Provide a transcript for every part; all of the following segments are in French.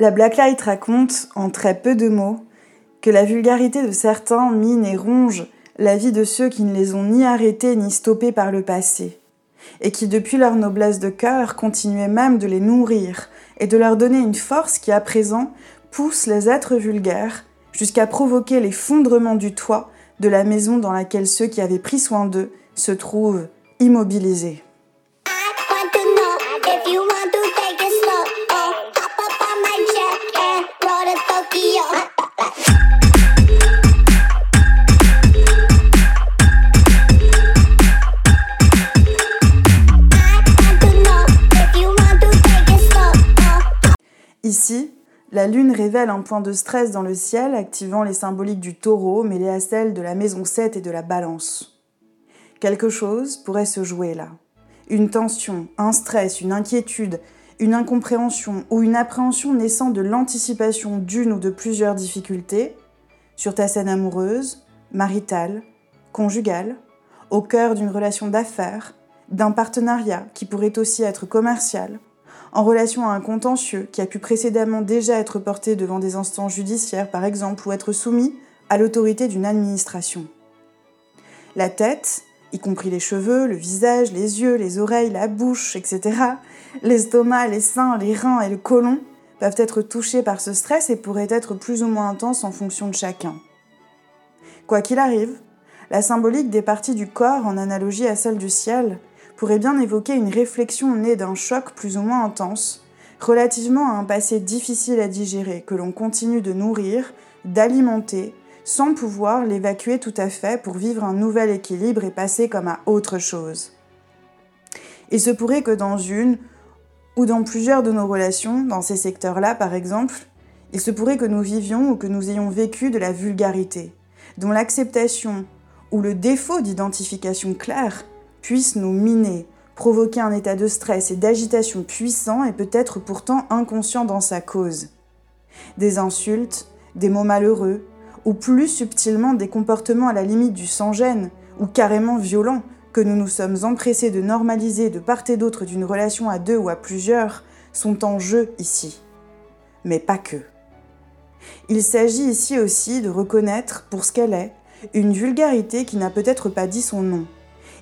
La Blacklight raconte, en très peu de mots, que la vulgarité de certains mine et ronge la vie de ceux qui ne les ont ni arrêtés ni stoppés par le passé, et qui depuis leur noblesse de cœur continuaient même de les nourrir et de leur donner une force qui à présent pousse les êtres vulgaires jusqu'à provoquer l'effondrement du toit de la maison dans laquelle ceux qui avaient pris soin d'eux se trouvent immobilisés. Ici, la lune révèle un point de stress dans le ciel, activant les symboliques du taureau mêlés à celles de la maison 7 et de la balance. Quelque chose pourrait se jouer là. Une tension, un stress, une inquiétude, une incompréhension ou une appréhension naissant de l'anticipation d'une ou de plusieurs difficultés sur ta scène amoureuse, maritale, conjugale, au cœur d'une relation d'affaires, d'un partenariat qui pourrait aussi être commercial, en relation à un contentieux qui a pu précédemment déjà être porté devant des instances judiciaires par exemple ou être soumis à l'autorité d'une administration. La tête, y compris les cheveux, le visage, les yeux, les oreilles, la bouche, etc., l'estomac, les seins, les reins et le côlon peuvent être touchés par ce stress et pourraient être plus ou moins intenses en fonction de chacun. Quoi qu'il arrive, la symbolique des parties du corps, en analogie à celle du ciel, pourrait bien évoquer une réflexion née d'un choc plus ou moins intense, relativement à un passé difficile à digérer que l'on continue de nourrir, d'alimenter, sans pouvoir l'évacuer tout à fait pour vivre un nouvel équilibre et passer comme à autre chose. Il se pourrait que dans une ou dans plusieurs de nos relations, dans ces secteurs-là par exemple, il se pourrait que nous vivions ou que nous ayons vécu de la vulgarité, dont l'acceptation ou le défaut d'identification claire puisse nous miner, provoquer un état de stress et d'agitation puissant et peut-être pourtant inconscient dans sa cause. Des insultes, des mots malheureux, ou plus subtilement des comportements à la limite du sans-gêne, ou carrément violents, que nous nous sommes empressés de normaliser de part et d'autre d'une relation à deux ou à plusieurs, sont en jeu ici. Mais pas que. Il s'agit ici aussi de reconnaître, pour ce qu'elle est, une vulgarité qui n'a peut-être pas dit son nom,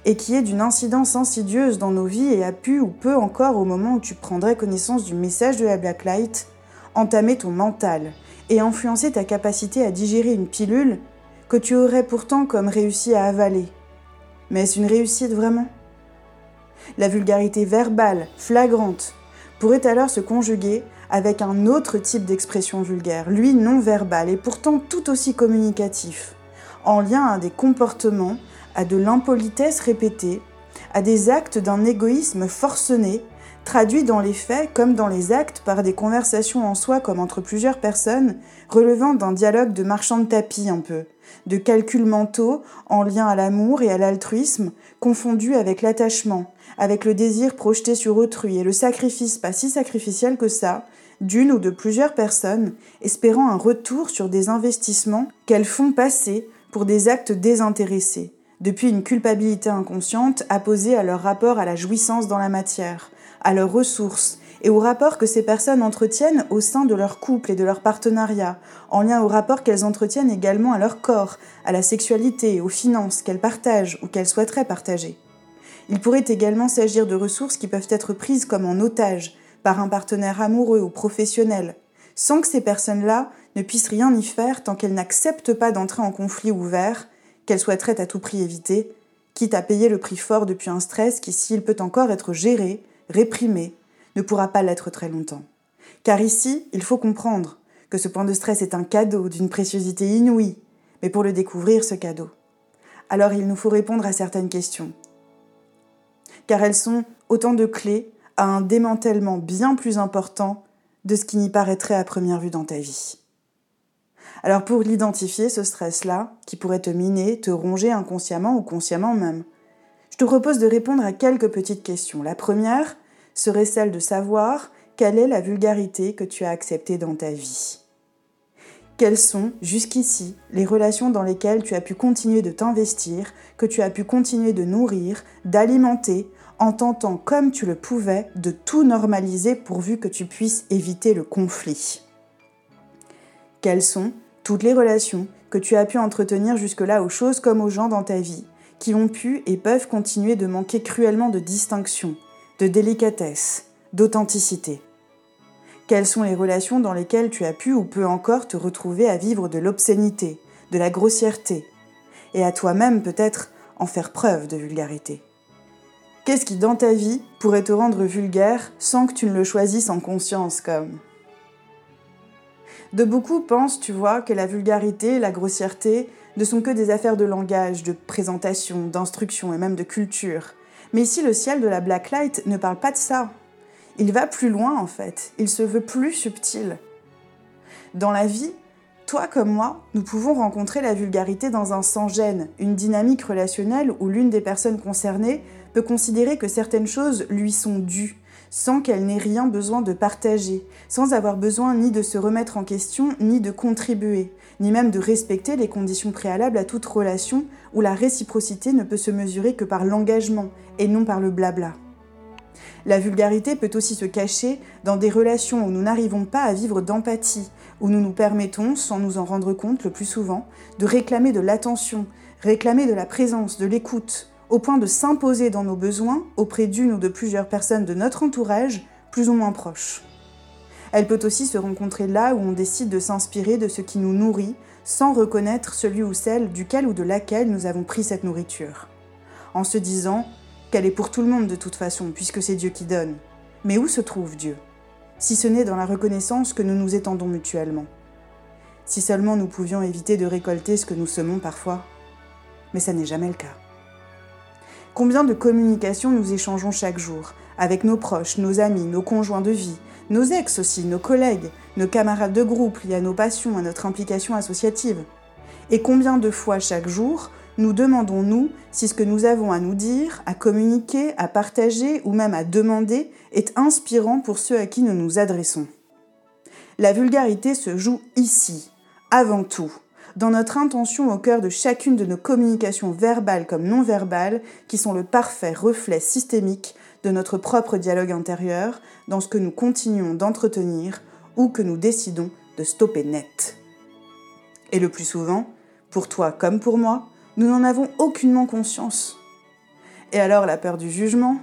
et qui est d'une incidence insidieuse dans nos vies et a pu ou peut encore au moment où tu prendrais connaissance du message de la Blacklight entamer ton mental et influencer ta capacité à digérer une pilule que tu aurais pourtant comme réussi à avaler. Mais est-ce une réussite vraiment? La vulgarité verbale, flagrante, pourrait alors se conjuguer avec un autre type d'expression vulgaire, lui non verbal et pourtant tout aussi communicatif, en lien à des comportements à de l'impolitesse répétée, à des actes d'un égoïsme forcené, traduit dans les faits comme dans les actes par des conversations en soi comme entre plusieurs personnes, relevant d'un dialogue de marchand de tapis un peu, de calculs mentaux en lien à l'amour et à l'altruisme, confondus avec l'attachement, avec le désir projeté sur autrui et le sacrifice pas si sacrificiel que ça, d'une ou de plusieurs personnes, espérant un retour sur des investissements qu'elles font passer pour des actes désintéressés depuis une culpabilité inconsciente apposée à leur rapport à la jouissance dans la matière, à leurs ressources et au rapport que ces personnes entretiennent au sein de leur couple et de leur partenariat, en lien au rapport qu'elles entretiennent également à leur corps, à la sexualité, aux finances qu'elles partagent ou qu'elles souhaiteraient partager. Il pourrait également s'agir de ressources qui peuvent être prises comme en otage par un partenaire amoureux ou professionnel, sans que ces personnes-là ne puissent rien y faire tant qu'elles n'acceptent pas d'entrer en conflit ouvert qu'elle souhaiterait à tout prix éviter, quitte à payer le prix fort depuis un stress qui, s'il peut encore être géré, réprimé, ne pourra pas l'être très longtemps. Car ici, il faut comprendre que ce point de stress est un cadeau d'une préciosité inouïe, mais pour le découvrir, ce cadeau, alors il nous faut répondre à certaines questions. Car elles sont autant de clés à un démantèlement bien plus important de ce qui n'y paraîtrait à première vue dans ta vie. Alors pour l'identifier, ce stress-là, qui pourrait te miner, te ronger inconsciemment ou consciemment même, je te propose de répondre à quelques petites questions. La première serait celle de savoir quelle est la vulgarité que tu as acceptée dans ta vie. Quelles sont, jusqu'ici, les relations dans lesquelles tu as pu continuer de t'investir, que tu as pu continuer de nourrir, d'alimenter, en tentant comme tu le pouvais de tout normaliser pourvu que tu puisses éviter le conflit? Quelles sont toutes les relations que tu as pu entretenir jusque-là aux choses comme aux gens dans ta vie, qui ont pu et peuvent continuer de manquer cruellement de distinction, de délicatesse, d'authenticité. Quelles sont les relations dans lesquelles tu as pu ou peux encore te retrouver à vivre de l'obscénité, de la grossièreté, et à toi-même peut-être en faire preuve de vulgarité? Qu'est-ce qui dans ta vie pourrait te rendre vulgaire sans que tu ne le choisisses en conscience comme? De beaucoup pensent, tu vois, que la vulgarité, la grossièreté ne sont que des affaires de langage, de présentation, d'instruction et même de culture. Mais ici, le ciel de la Blacklight ne parle pas de ça. Il va plus loin en fait, il se veut plus subtil. Dans la vie, toi comme moi, nous pouvons rencontrer la vulgarité dans un sans-gêne, une dynamique relationnelle où l'une des personnes concernées peut considérer que certaines choses lui sont dues, sans qu'elle n'ait rien besoin de partager, sans avoir besoin ni de se remettre en question, ni de contribuer, ni même de respecter les conditions préalables à toute relation où la réciprocité ne peut se mesurer que par l'engagement et non par le blabla. La vulgarité peut aussi se cacher dans des relations où nous n'arrivons pas à vivre d'empathie, où nous nous permettons, sans nous en rendre compte le plus souvent, de réclamer de l'attention, réclamer de la présence, de l'écoute, au point de s'imposer dans nos besoins auprès d'une ou de plusieurs personnes de notre entourage, plus ou moins proches. Elle peut aussi se rencontrer là où on décide de s'inspirer de ce qui nous nourrit, sans reconnaître celui ou celle duquel ou de laquelle nous avons pris cette nourriture. En se disant qu'elle est pour tout le monde de toute façon, puisque c'est Dieu qui donne. Mais où se trouve Dieu? Si ce n'est dans la reconnaissance que nous nous étendons mutuellement. Si seulement nous pouvions éviter de récolter ce que nous semons parfois. Mais ça n'est jamais le cas. Combien de communications nous échangeons chaque jour, avec nos proches, nos amis, nos conjoints de vie, nos ex aussi, nos collègues, nos camarades de groupe liés à nos passions, à notre implication associative? Et combien de fois chaque jour nous demandons-nous si ce que nous avons à nous dire, à communiquer, à partager ou même à demander est inspirant pour ceux à qui nous nous adressons? La vulgarité se joue ici, avant tout, dans notre intention au cœur de chacune de nos communications verbales comme non verbales, qui sont le parfait reflet systémique de notre propre dialogue intérieur, dans ce que nous continuons d'entretenir ou que nous décidons de stopper net. Et le plus souvent, pour toi comme pour moi, nous n'en avons aucunement conscience. Et alors la peur du jugement,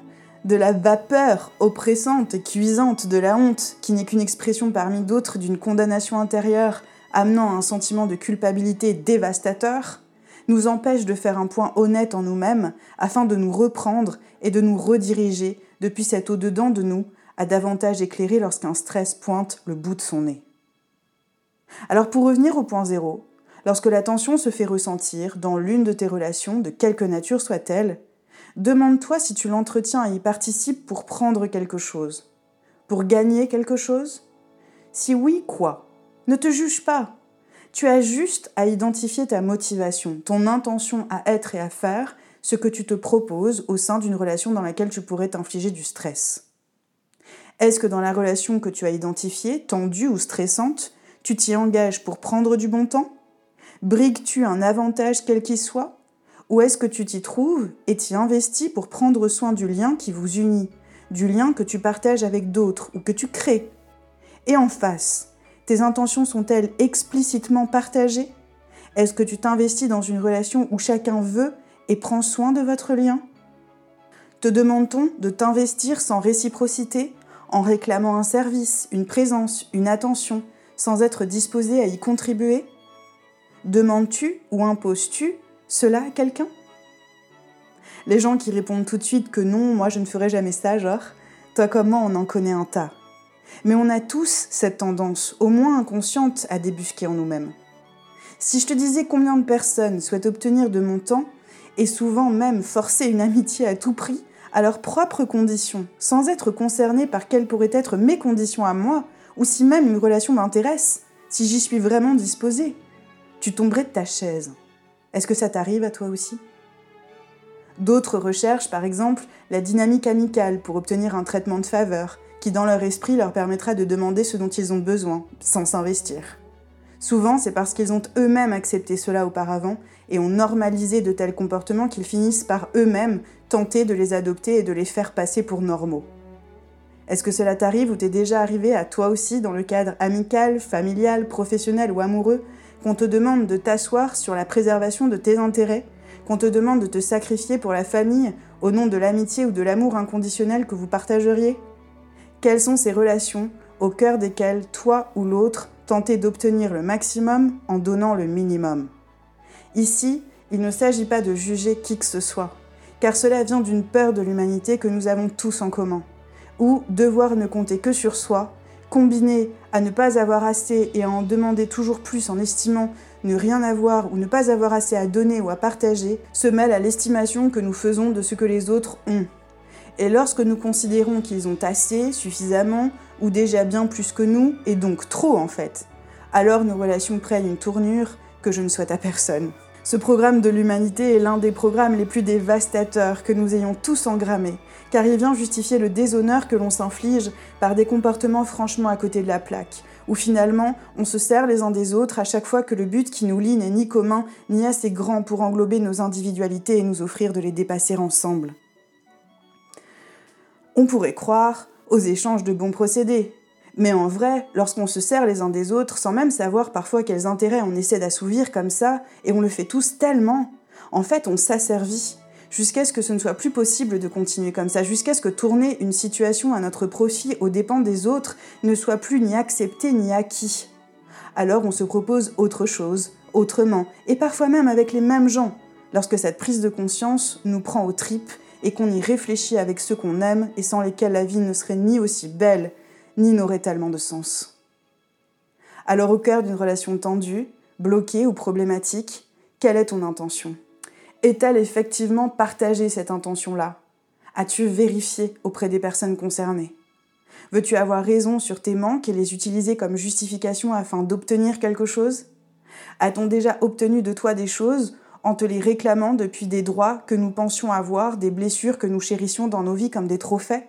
de la vapeur oppressante et cuisante de la honte, qui n'est qu'une expression parmi d'autres d'une condamnation intérieure amenant un sentiment de culpabilité dévastateur, nous empêche de faire un point honnête en nous-mêmes afin de nous reprendre et de nous rediriger depuis cet au-dedans de nous à davantage éclairer lorsqu'un stress pointe le bout de son nez. Alors pour revenir au point zéro, Lorsque la tension se fait ressentir dans l'une de tes relations, de quelque nature soit-elle, demande-toi si tu l'entretiens et y participes pour prendre quelque chose, pour gagner quelque chose? Si oui, quoi? Ne te juge pas. Tu as juste à identifier ta motivation, ton intention à être et à faire ce que tu te proposes au sein d'une relation dans laquelle tu pourrais t'infliger du stress. Est-ce que dans la relation que tu as identifiée, tendue ou stressante, tu t'y engages pour prendre du bon temps? Brigues-tu un avantage quel qu'il soit? Ou est-ce que tu t'y trouves et t'y investis pour prendre soin du lien qui vous unit, du lien que tu partages avec d'autres ou que tu crées? Et en face, tes intentions sont-elles explicitement partagées? Est-ce que tu t'investis dans une relation où chacun veut et prend soin de votre lien? Te demande-t-on de t'investir sans réciprocité, en réclamant un service, une présence, une attention, sans être disposé à y contribuer? Demandes-tu ou imposes-tu cela à quelqu'un? Les gens qui répondent tout de suite que non, moi je ne ferai jamais ça, genre, toi comme moi on en connaît un tas. Mais on a tous cette tendance, au moins inconsciente, à débusquer en nous-mêmes. Si je te disais combien de personnes souhaitent obtenir de mon temps, et souvent même forcer une amitié à tout prix, à leurs propres conditions, sans être concernées par quelles pourraient être mes conditions à moi, ou si même une relation m'intéresse, si j'y suis vraiment disposée, tu tomberais de ta chaise. Est-ce que ça t'arrive à toi aussi? D'autres recherchent par exemple la dynamique amicale pour obtenir un traitement de faveur qui dans leur esprit leur permettra de demander ce dont ils ont besoin, sans s'investir. Souvent, c'est parce qu'ils ont eux-mêmes accepté cela auparavant et ont normalisé de tels comportements qu'ils finissent par eux-mêmes tenter de les adopter et de les faire passer pour normaux. Est-ce que cela t'arrive ou t'es déjà arrivé à toi aussi dans le cadre amical, familial, professionnel ou amoureux, qu'on te demande de t'asseoir sur la préservation de tes intérêts, qu'on te demande de te sacrifier pour la famille au nom de l'amitié ou de l'amour inconditionnel que vous partageriez? Quelles sont ces relations au cœur desquelles toi ou l'autre tentez d'obtenir le maximum en donnant le minimum Ici, il ne s'agit pas de juger qui que ce soit, car cela vient d'une peur de l'humanité que nous avons tous en commun, ou devoir ne compter que sur soi, combiné à ne pas avoir assez et à en demander toujours plus en estimant ne rien avoir ou ne pas avoir assez à donner ou à partager, se mêle à l'estimation que nous faisons de ce que les autres ont. Et lorsque nous considérons qu'ils ont assez, suffisamment, ou déjà bien plus que nous, et donc trop en fait, alors nos relations prennent une tournure que je ne souhaite à personne. Ce programme de l'humanité est l'un des programmes les plus dévastateurs que nous ayons tous engrammés, car il vient justifier le déshonneur que l'on s'inflige par des comportements franchement à côté de la plaque, où finalement on se sert les uns des autres à chaque fois que le but qui nous lie n'est ni commun ni assez grand pour englober nos individualités et nous offrir de les dépasser ensemble. On pourrait croire aux échanges de bons procédés, mais en vrai, lorsqu'on se sert les uns des autres, sans même savoir parfois quels intérêts on essaie d'assouvir comme ça, et on le fait tous tellement, en fait on s'asservit, jusqu'à ce que ce ne soit plus possible de continuer comme ça, jusqu'à ce que tourner une situation à notre profit aux dépens des autres ne soit plus ni accepté ni acquis. Alors on se propose autre chose, autrement, et parfois même avec les mêmes gens, lorsque cette prise de conscience nous prend aux tripes et qu'on y réfléchit avec ceux qu'on aime et sans lesquels la vie ne serait ni aussi belle, ni n'aurait tellement de sens. Alors au cœur d'une relation tendue, bloquée ou problématique, quelle est ton intention? Est-elle effectivement partagé cette intention-là? As-tu vérifié auprès des personnes concernées? Veux-tu avoir raison sur tes manques et les utiliser comme justification afin d'obtenir quelque chose? A-t-on déjà obtenu de toi des choses en te les réclamant depuis des droits que nous pensions avoir, des blessures que nous chérissions dans nos vies comme des trophées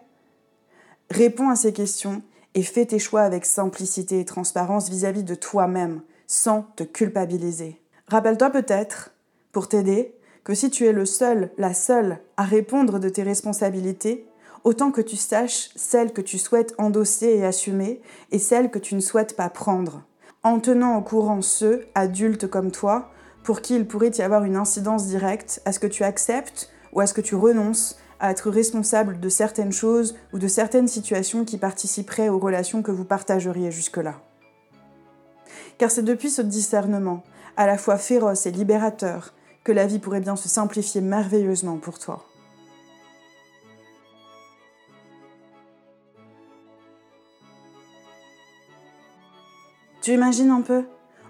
Réponds à ces questions et fais tes choix avec simplicité et transparence vis-à-vis de toi-même, sans te culpabiliser. Rappelle-toi peut-être, pour t'aider, que si tu es le seul, la seule à répondre de tes responsabilités, autant que tu saches celles que tu souhaites endosser et assumer et celles que tu ne souhaites pas prendre, en tenant au courant ceux, adultes comme toi, pour qui il pourrait y avoir une incidence directe à ce que tu acceptes ou à ce que tu renonces à être responsable de certaines choses ou de certaines situations qui participeraient aux relations que vous partageriez jusque-là. Car c'est depuis ce discernement, à la fois féroce et libérateur, que la vie pourrait bien se simplifier merveilleusement pour toi. Tu imagines un peu?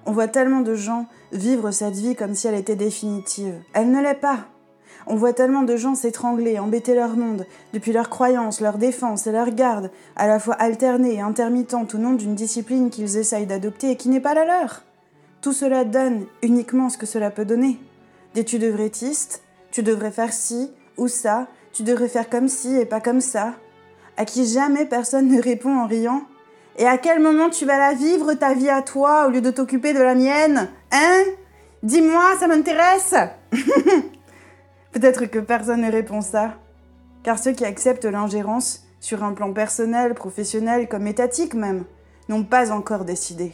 On voit tellement de gens vivre cette vie comme si elle était définitive. Elle ne l'est pas. On voit tellement de gens s'étrangler, embêter leur monde, depuis leurs croyances, leur défense et leur garde, à la fois alternée et intermittente au nom d'une discipline qu'ils essayent d'adopter et qui n'est pas la leur. Tout cela donne uniquement ce que cela peut donner. Des tu devrais tu devrais faire ci ou ça, tu devrais faire comme ci et pas comme ça, à qui jamais personne ne répond en riant. Et à quel moment tu vas la vivre, ta vie à toi, au lieu de t'occuper de la mienne Hein Dis-moi, ça m'intéresse Peut-être que personne ne répond ça. Car ceux qui acceptent l'ingérence, sur un plan personnel, professionnel, comme étatique même, n'ont pas encore décidé.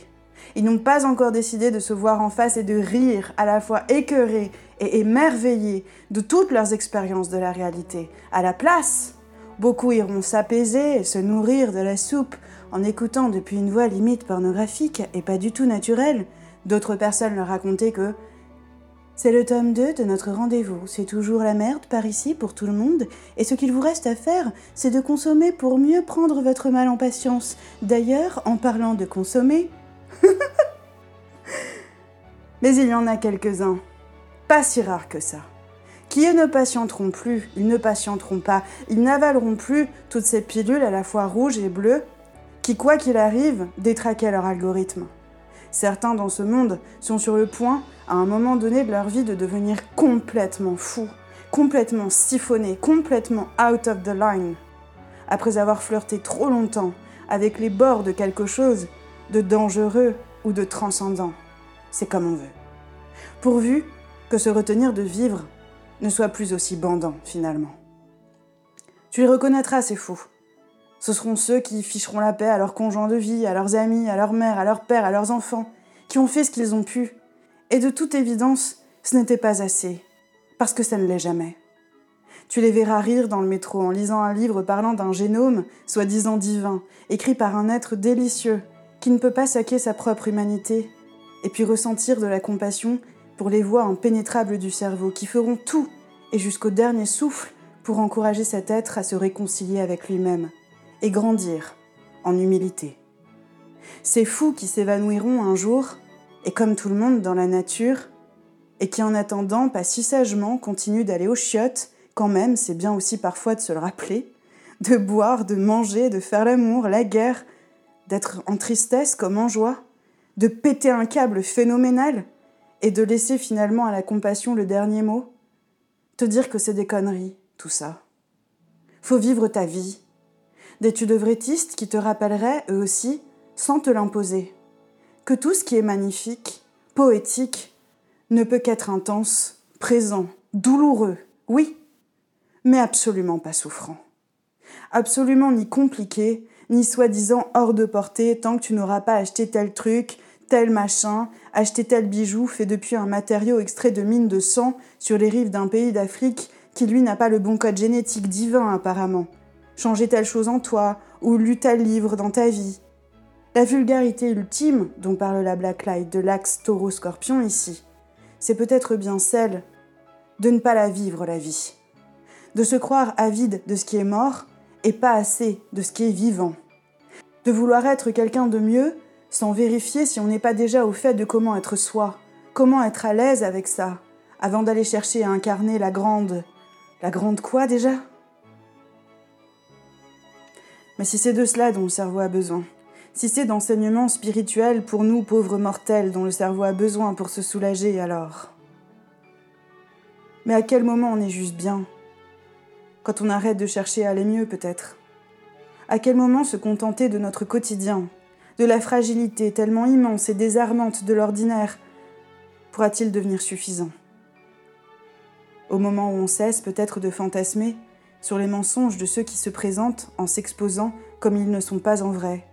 Ils n'ont pas encore décidé de se voir en face et de rire, à la fois écœurés et émerveillés de toutes leurs expériences de la réalité. À la place, beaucoup iront s'apaiser et se nourrir de la soupe en écoutant depuis une voix limite pornographique et pas du tout naturelle d'autres personnes leur raconter que c'est le tome 2 de notre rendez-vous. C'est toujours la merde par ici pour tout le monde. Et ce qu'il vous reste à faire, c'est de consommer pour mieux prendre votre mal en patience. D'ailleurs, en parlant de consommer... Mais il y en a quelques-uns. Pas si rares que ça. Qui ne patienteront plus, ils ne patienteront pas, ils n'avaleront plus toutes ces pilules à la fois rouges et bleues, qui, quoi qu'il arrive, détraquaient leur algorithme. Certains dans ce monde sont sur le point, à un moment donné de leur vie, de devenir complètement fous, complètement siphonnés, complètement out of the line, après avoir flirté trop longtemps avec les bords de quelque chose de dangereux ou de transcendant. C'est comme on veut. Pourvu que se retenir de vivre ne soit plus aussi bandant finalement. Tu les reconnaîtras, ces fous. Ce seront ceux qui ficheront la paix à leurs conjoints de vie, à leurs amis, à leur mère, à leur père, à leurs enfants, qui ont fait ce qu'ils ont pu. Et de toute évidence, ce n'était pas assez, parce que ça ne l'est jamais. Tu les verras rire dans le métro en lisant un livre parlant d'un génome, soi-disant divin, écrit par un être délicieux, qui ne peut pas saquer sa propre humanité, et puis ressentir de la compassion pour les voies impénétrables du cerveau, qui feront tout, et jusqu'au dernier souffle, pour encourager cet être à se réconcilier avec lui-même, et grandir en humilité. Ces fous qui s'évanouiront un jour, et comme tout le monde dans la nature, et qui en attendant pas si sagement continuent d'aller aux chiottes, quand même, c'est bien aussi parfois de se le rappeler, de boire, de manger, de faire l'amour, la guerre, d'être en tristesse comme en joie, de péter un câble phénoménal et de laisser finalement à la compassion le dernier mot, te dire que c'est des conneries, tout ça. Faut vivre ta vie. Des tudevrétistes qui te rappelleraient, eux aussi, sans te l'imposer, que tout ce qui est magnifique, poétique, ne peut qu'être intense, présent, douloureux, oui, mais absolument pas souffrant. Absolument ni compliqué, ni soi-disant hors de portée tant que tu n'auras pas acheté tel truc, tel machin, acheté tel bijou fait depuis un matériau extrait de mine de sang sur les rives d'un pays d'Afrique qui lui n'a pas le bon code génétique divin apparemment. Changer telle chose en toi, ou lu tel livre dans ta vie. La vulgarité ultime dont parle la Blacklight de l'axe taureau-scorpion ici, c'est peut-être bien celle de ne pas la vivre la vie. De se croire avide de ce qui est mort et pas assez de ce qui est vivant. De vouloir être quelqu'un de mieux sans vérifier si on n'est pas déjà au fait de comment être soi, comment être à l'aise avec ça, avant d'aller chercher à incarner la grande. La grande quoi déjà? Mais si c'est de cela dont le cerveau a besoin, si c'est d'enseignements spirituels pour nous pauvres mortels dont le cerveau a besoin pour se soulager alors? Mais à quel moment on est juste bien? Quand on arrête de chercher à aller mieux peut-être? À quel moment se contenter de notre quotidien de la fragilité tellement immense et désarmante de l'ordinaire pourra-t-il devenir suffisant? Au moment où on cesse peut-être de fantasmer sur les mensonges de ceux qui se présentent en s'exposant comme ils ne sont pas en vrai,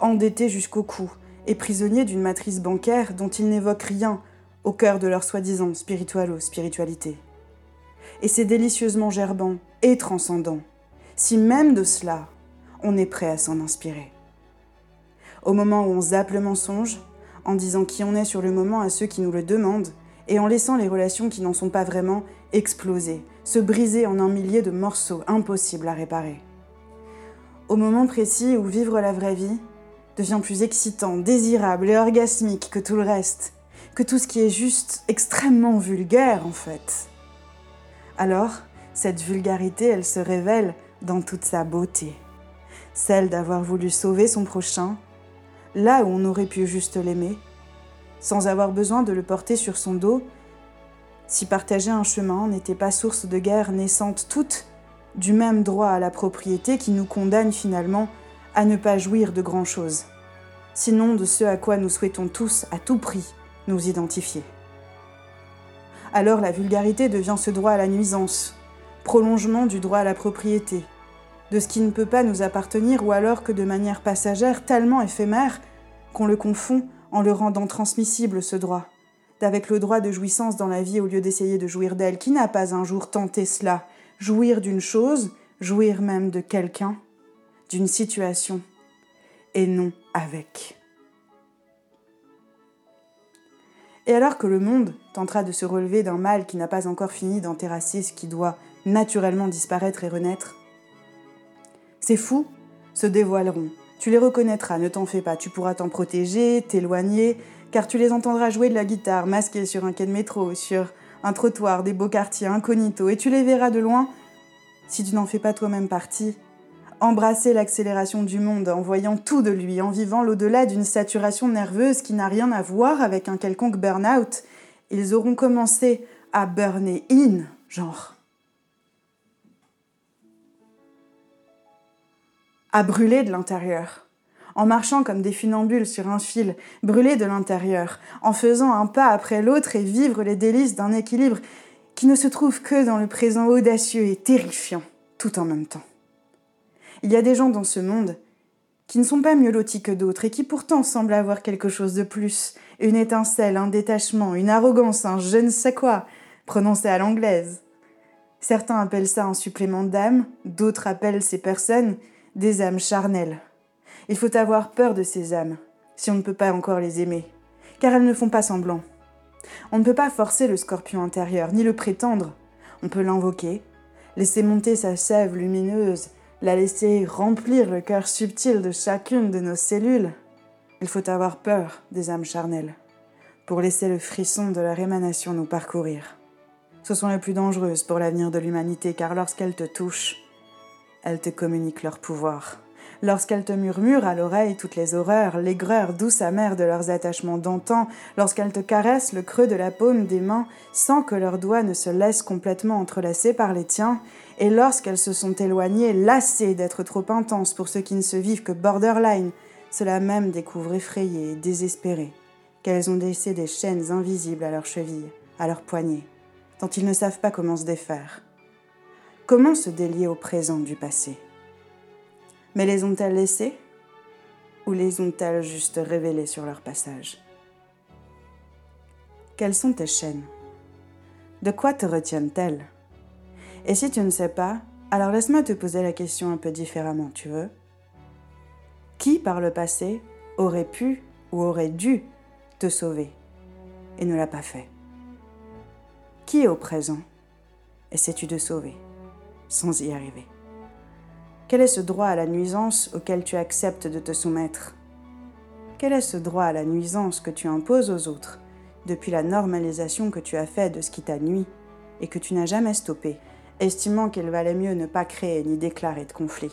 endettés jusqu'au cou et prisonniers d'une matrice bancaire dont ils n'évoquent rien au cœur de leur soi-disant spiritualo-spiritualité. Et c'est délicieusement gerbant et transcendant, si même de cela, on est prêt à s'en inspirer au moment où on zappe le mensonge, en disant qui on est sur le moment à ceux qui nous le demandent, et en laissant les relations qui n'en sont pas vraiment exploser, se briser en un millier de morceaux impossibles à réparer. Au moment précis où vivre la vraie vie devient plus excitant, désirable et orgasmique que tout le reste, que tout ce qui est juste extrêmement vulgaire en fait. Alors, cette vulgarité, elle se révèle dans toute sa beauté. Celle d'avoir voulu sauver son prochain là où on aurait pu juste l'aimer, sans avoir besoin de le porter sur son dos, si partager un chemin n'était pas source de guerre naissante toutes du même droit à la propriété qui nous condamne finalement à ne pas jouir de grand-chose, sinon de ce à quoi nous souhaitons tous à tout prix nous identifier. Alors la vulgarité devient ce droit à la nuisance, prolongement du droit à la propriété, de ce qui ne peut pas nous appartenir ou alors que de manière passagère tellement éphémère qu'on le confond en le rendant transmissible ce droit, d'avec le droit de jouissance dans la vie au lieu d'essayer de jouir d'elle. Qui n'a pas un jour tenté cela? Jouir d'une chose, jouir même de quelqu'un, d'une situation, et non avec. Et alors que le monde tentera de se relever d'un mal qui n'a pas encore fini d'enterrasser ce qui doit naturellement disparaître et renaître, ces fous se dévoileront. Tu les reconnaîtras, ne t'en fais pas, tu pourras t'en protéger, t'éloigner, car tu les entendras jouer de la guitare, masqués sur un quai de métro, sur un trottoir, des beaux quartiers incognito, et tu les verras de loin, si tu n'en fais pas toi-même partie, embrasser l'accélération du monde en voyant tout de lui, en vivant l'au-delà d'une saturation nerveuse qui n'a rien à voir avec un quelconque burn-out. Ils auront commencé à burner in, genre. à brûler de l'intérieur, en marchant comme des funambules sur un fil, brûler de l'intérieur, en faisant un pas après l'autre et vivre les délices d'un équilibre qui ne se trouve que dans le présent audacieux et terrifiant, tout en même temps. Il y a des gens dans ce monde qui ne sont pas mieux lotis que d'autres et qui pourtant semblent avoir quelque chose de plus, une étincelle, un détachement, une arrogance, un je ne sais quoi, prononcé à l'anglaise. Certains appellent ça un supplément d'âme, d'autres appellent ces personnes des âmes charnelles. Il faut avoir peur de ces âmes, si on ne peut pas encore les aimer, car elles ne font pas semblant. On ne peut pas forcer le scorpion intérieur, ni le prétendre. On peut l'invoquer, laisser monter sa sève lumineuse, la laisser remplir le cœur subtil de chacune de nos cellules. Il faut avoir peur des âmes charnelles, pour laisser le frisson de leur émanation nous parcourir. Ce sont les plus dangereuses pour l'avenir de l'humanité, car lorsqu'elles te touchent, elles te communiquent leur pouvoir. Lorsqu'elles te murmurent à l'oreille toutes les horreurs, l'aigreur douce amère de leurs attachements d'antan, lorsqu'elles te caressent le creux de la paume des mains sans que leurs doigts ne se laissent complètement entrelacés par les tiens, et lorsqu'elles se sont éloignées, lassées d'être trop intenses pour ceux qui ne se vivent que borderline, cela même découvre effrayées et désespérées qu'elles ont laissé des chaînes invisibles à leurs chevilles, à leurs poignets, dont ils ne savent pas comment se défaire. Comment se délier au présent du passé? Mais les ont-elles laissées ou les ont-elles juste révélées sur leur passage? Quelles sont tes chaînes? De quoi te retiennent-elles? Et si tu ne sais pas, alors laisse-moi te poser la question un peu différemment, tu veux? Qui par le passé aurait pu ou aurait dû te sauver et ne l'a pas fait? Qui au présent? Essaies-tu de sauver? Sans y arriver quel est ce droit à la nuisance auquel tu acceptes de te soumettre? Quel est ce droit à la nuisance que tu imposes aux autres depuis la normalisation que tu as faite de ce qui t'a nuit et que tu n'as jamais stoppé, estimant qu'il valait mieux ne pas créer ni déclarer de conflit?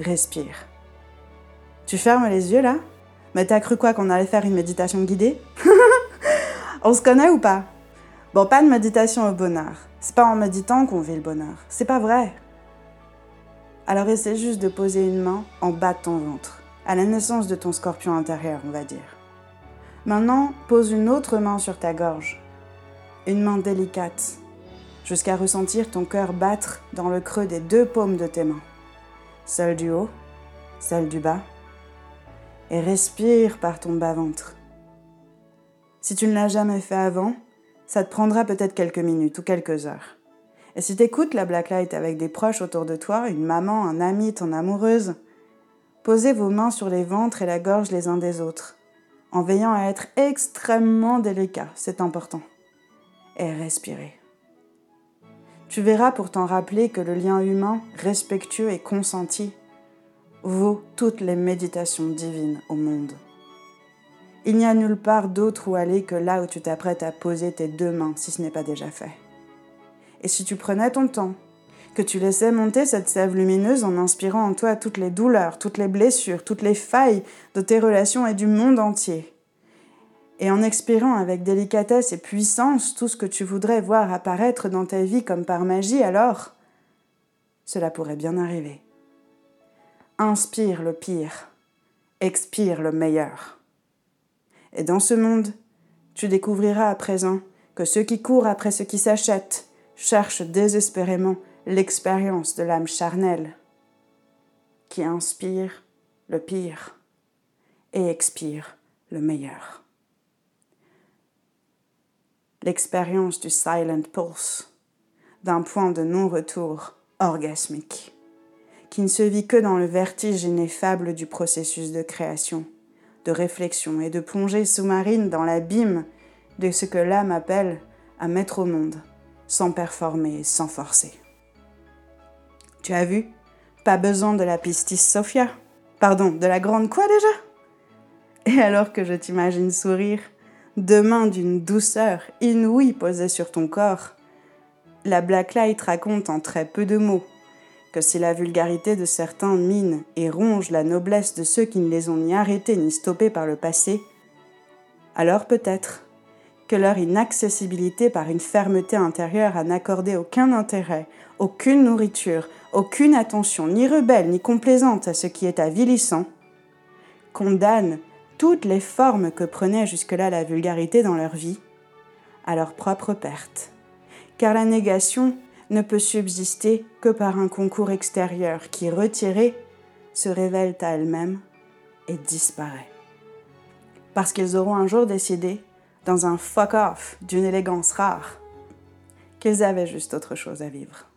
Respire. Tu fermes les yeux là? Mais t'as cru quoi qu'on allait faire une méditation guidée? On se connaît ou pas? Bon, pas de méditation au bonheur. C'est pas en méditant qu'on vit le bonheur. C'est pas vrai. Alors essaie juste de poser une main en bas de ton ventre, à la naissance de ton scorpion intérieur, on va dire. Maintenant, pose une autre main sur ta gorge. Une main délicate, jusqu'à ressentir ton cœur battre dans le creux des deux paumes de tes mains. Celle du haut, celle du bas. Et respire par ton bas-ventre. Si tu ne l'as jamais fait avant, ça te prendra peut-être quelques minutes ou quelques heures. Et si tu écoutes la blacklight avec des proches autour de toi, une maman, un ami, ton amoureuse, posez vos mains sur les ventres et la gorge les uns des autres, en veillant à être extrêmement délicat, c'est important. Et respirez. Tu verras pour t'en rappeler que le lien humain, respectueux et consenti, vaut toutes les méditations divines au monde. Il n'y a nulle part d'autre où aller que là où tu t'apprêtes à poser tes deux mains, si ce n'est pas déjà fait. Et si tu prenais ton temps, que tu laissais monter cette sève lumineuse en inspirant en toi toutes les douleurs, toutes les blessures, toutes les failles de tes relations et du monde entier, et en expirant avec délicatesse et puissance tout ce que tu voudrais voir apparaître dans ta vie comme par magie, alors cela pourrait bien arriver. Inspire le pire, expire le meilleur. Et dans ce monde, tu découvriras à présent que ceux qui courent après ce qui s'achète cherchent désespérément l'expérience de l'âme charnelle, qui inspire le pire et expire le meilleur. L'expérience du silent pulse, d'un point de non-retour orgasmique, qui ne se vit que dans le vertige ineffable du processus de création de réflexion et de plongée sous-marine dans l'abîme de ce que l'âme appelle à mettre au monde, sans performer, sans forcer. Tu as vu? Pas besoin de la pistis Sophia. Pardon, de la grande quoi déjà? Et alors que je t'imagine sourire, deux mains d'une douceur inouïe posées sur ton corps, la Blacklight raconte en très peu de mots que si la vulgarité de certains mine et ronge la noblesse de ceux qui ne les ont ni arrêtés ni stoppés par le passé, alors peut-être que leur inaccessibilité par une fermeté intérieure à n'accorder aucun intérêt, aucune nourriture, aucune attention, ni rebelle ni complaisante à ce qui est avilissant, condamne toutes les formes que prenait jusque-là la vulgarité dans leur vie, à leur propre perte. Car la négation ne peut subsister que par un concours extérieur qui, retiré, se révèle à elle-même et disparaît. Parce qu'ils auront un jour décidé, dans un fuck-off d'une élégance rare, qu'ils avaient juste autre chose à vivre.